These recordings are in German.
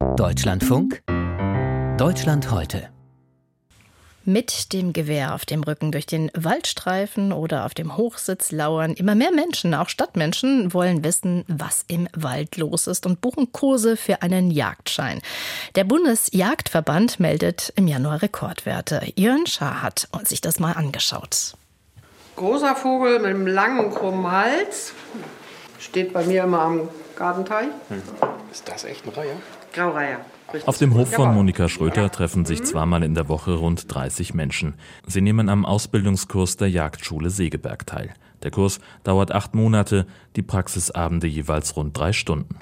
Deutschlandfunk Deutschland heute mit dem Gewehr auf dem Rücken durch den Waldstreifen oder auf dem Hochsitz lauern. Immer mehr Menschen, auch Stadtmenschen, wollen wissen, was im Wald los ist und buchen Kurse für einen Jagdschein. Der Bundesjagdverband meldet im Januar Rekordwerte. Jörn Schaar hat sich das mal angeschaut. Großer Vogel mit einem langen, krummen Hals. Steht bei mir immer am Gartenteich. Hm. Ist das echt ein Reiher? Graureiher. Auf dem Hof von Monika Schröter treffen sich zweimal in der Woche rund 30 Menschen. Sie nehmen am Ausbildungskurs der Jagdschule Segeberg teil. Der Kurs dauert acht Monate, die Praxisabende jeweils rund drei Stunden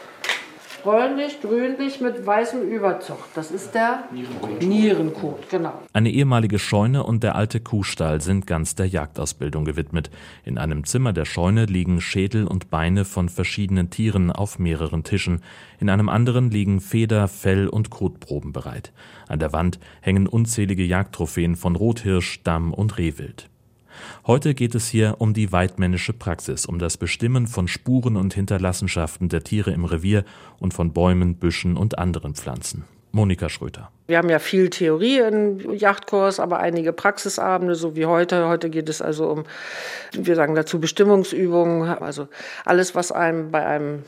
bräunlich, grünlich mit weißem Überzug. Das ist der Nierenkot. Nierenkot, genau. Eine ehemalige Scheune und der alte Kuhstall sind ganz der Jagdausbildung gewidmet. In einem Zimmer der Scheune liegen Schädel und Beine von verschiedenen Tieren auf mehreren Tischen. In einem anderen liegen Feder, Fell und Kotproben bereit. An der Wand hängen unzählige Jagdtrophäen von Rothirsch, Damm und Rehwild. Heute geht es hier um die weidmännische Praxis, um das Bestimmen von Spuren und Hinterlassenschaften der Tiere im Revier und von Bäumen, Büschen und anderen Pflanzen. Monika Schröter. Wir haben ja viel Theorie im Jagdkurs, aber einige Praxisabende, so wie heute. Heute geht es also um, wir sagen dazu Bestimmungsübungen, also alles, was einem bei einem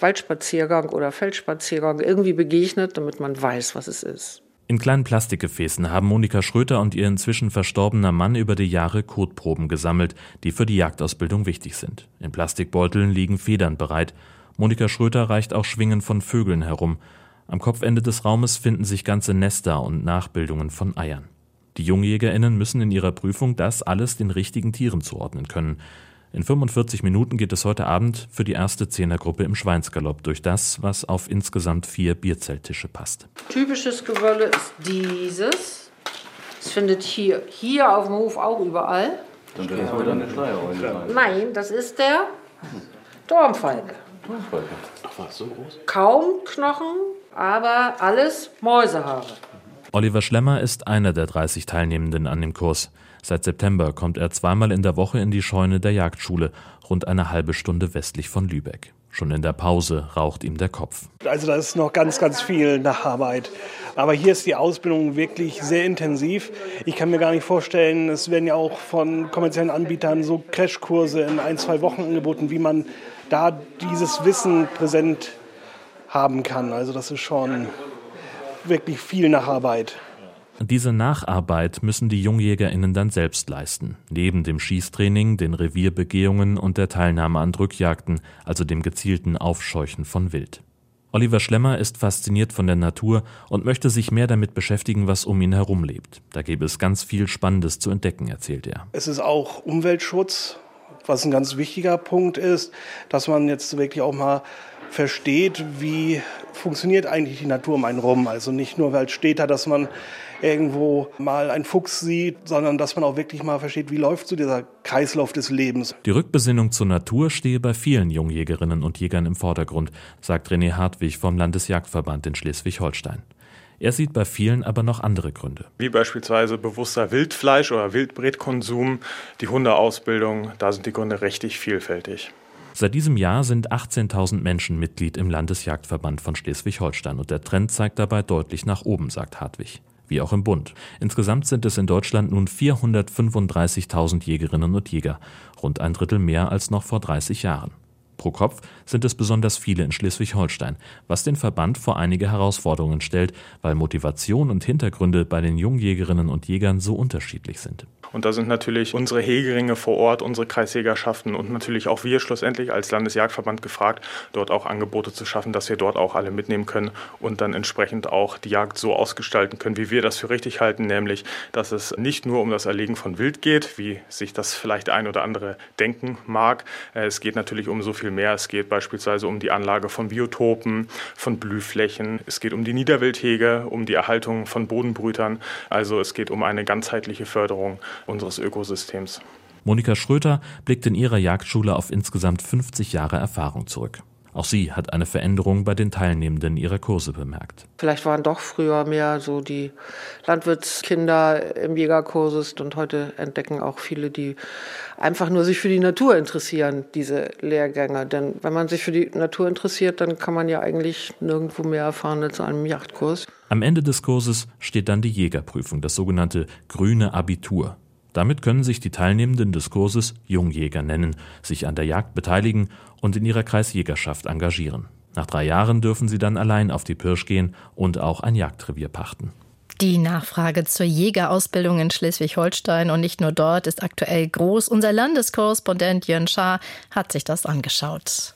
Waldspaziergang oder Feldspaziergang irgendwie begegnet, damit man weiß, was es ist. In kleinen Plastikgefäßen haben Monika Schröter und ihr inzwischen verstorbener Mann über die Jahre Kotproben gesammelt, die für die Jagdausbildung wichtig sind. In Plastikbeuteln liegen Federn bereit. Monika Schröter reicht auch Schwingen von Vögeln herum. Am Kopfende des Raumes finden sich ganze Nester und Nachbildungen von Eiern. Die JungjägerInnen müssen in ihrer Prüfung das alles den richtigen Tieren zuordnen können. In 45 Minuten geht es heute Abend für die erste Zehnergruppe im Schweinsgalopp durch das, was auf insgesamt vier Bierzelttische passt. Typisches Gewölle ist dieses. Das findet hier, hier auf dem Hof auch überall. Dann das heute eine Schleiereule sein. Nein, das ist der Dornfalke. Dornfalke. Ach was, so groß? Kaum Knochen, aber alles Mäusehaare. Oliver Schlemmer ist einer der 30 Teilnehmenden an dem Kurs. Seit September kommt er zweimal in der Woche in die Scheune der Jagdschule, rund eine halbe Stunde westlich von Lübeck. Schon in der Pause raucht ihm der Kopf. Also da ist noch ganz, ganz viel Nacharbeit. Aber hier ist die Ausbildung wirklich sehr intensiv. Ich kann mir gar nicht vorstellen, es werden ja auch von kommerziellen Anbietern so Crashkurse in ein, zwei Wochen angeboten, wie man da dieses Wissen präsent haben kann. Also das ist schon wirklich viel Nacharbeit. Diese Nacharbeit müssen die JungjägerInnen dann selbst leisten. Neben dem Schießtraining, den Revierbegehungen und der Teilnahme an Drückjagden, also dem gezielten Aufscheuchen von Wild. Oliver Schlemmer ist fasziniert von der Natur und möchte sich mehr damit beschäftigen, was um ihn herum lebt. Da gäbe es ganz viel Spannendes zu entdecken, erzählt er. Es ist auch Umweltschutz, was ein ganz wichtiger Punkt ist, dass man jetzt wirklich auch mal versteht, wie funktioniert eigentlich die Natur um einen rum. Also nicht nur, weil es steht da, dass man irgendwo mal einen Fuchs sieht, sondern dass man auch wirklich mal versteht, wie läuft so dieser Kreislauf des Lebens. Die Rückbesinnung zur Natur stehe bei vielen Jungjägerinnen und Jägern im Vordergrund, sagt René Hartwig vom Landesjagdverband in Schleswig-Holstein. Er sieht bei vielen aber noch andere Gründe. Wie beispielsweise bewusster Wildfleisch- oder Wildbretkonsum, die Hundeausbildung, da sind die Gründe richtig vielfältig. Seit diesem Jahr sind 18.000 Menschen Mitglied im Landesjagdverband von Schleswig-Holstein und der Trend zeigt dabei deutlich nach oben, sagt Hartwig wie auch im Bund. Insgesamt sind es in Deutschland nun 435.000 Jägerinnen und Jäger, rund ein Drittel mehr als noch vor 30 Jahren. Pro Kopf sind es besonders viele in Schleswig-Holstein, was den Verband vor einige Herausforderungen stellt, weil Motivation und Hintergründe bei den Jungjägerinnen und Jägern so unterschiedlich sind. Und da sind natürlich unsere Hegeringe vor Ort, unsere Kreisjägerschaften und natürlich auch wir schlussendlich als Landesjagdverband gefragt, dort auch Angebote zu schaffen, dass wir dort auch alle mitnehmen können und dann entsprechend auch die Jagd so ausgestalten können, wie wir das für richtig halten, nämlich, dass es nicht nur um das Erlegen von Wild geht, wie sich das vielleicht ein oder andere denken mag. Äh, es geht natürlich um so viel mehr. Es geht beispielsweise um die Anlage von Biotopen, von Blühflächen. Es geht um die Niederwildhege, um die Erhaltung von Bodenbrütern. Also es geht um eine ganzheitliche Förderung unseres Ökosystems. Monika Schröter blickt in ihrer Jagdschule auf insgesamt 50 Jahre Erfahrung zurück. Auch sie hat eine Veränderung bei den Teilnehmenden ihrer Kurse bemerkt. Vielleicht waren doch früher mehr so die Landwirtskinder im Jägerkurses und heute entdecken auch viele, die einfach nur sich für die Natur interessieren, diese Lehrgänge. Denn wenn man sich für die Natur interessiert, dann kann man ja eigentlich nirgendwo mehr erfahren als einem Jagdkurs. Am Ende des Kurses steht dann die Jägerprüfung, das sogenannte grüne Abitur. Damit können sich die Teilnehmenden des Kurses Jungjäger nennen, sich an der Jagd beteiligen und in ihrer Kreisjägerschaft engagieren. Nach drei Jahren dürfen sie dann allein auf die Pirsch gehen und auch ein Jagdrevier pachten. Die Nachfrage zur Jägerausbildung in Schleswig-Holstein und nicht nur dort ist aktuell groß. Unser Landeskorrespondent Jörn Schaar hat sich das angeschaut.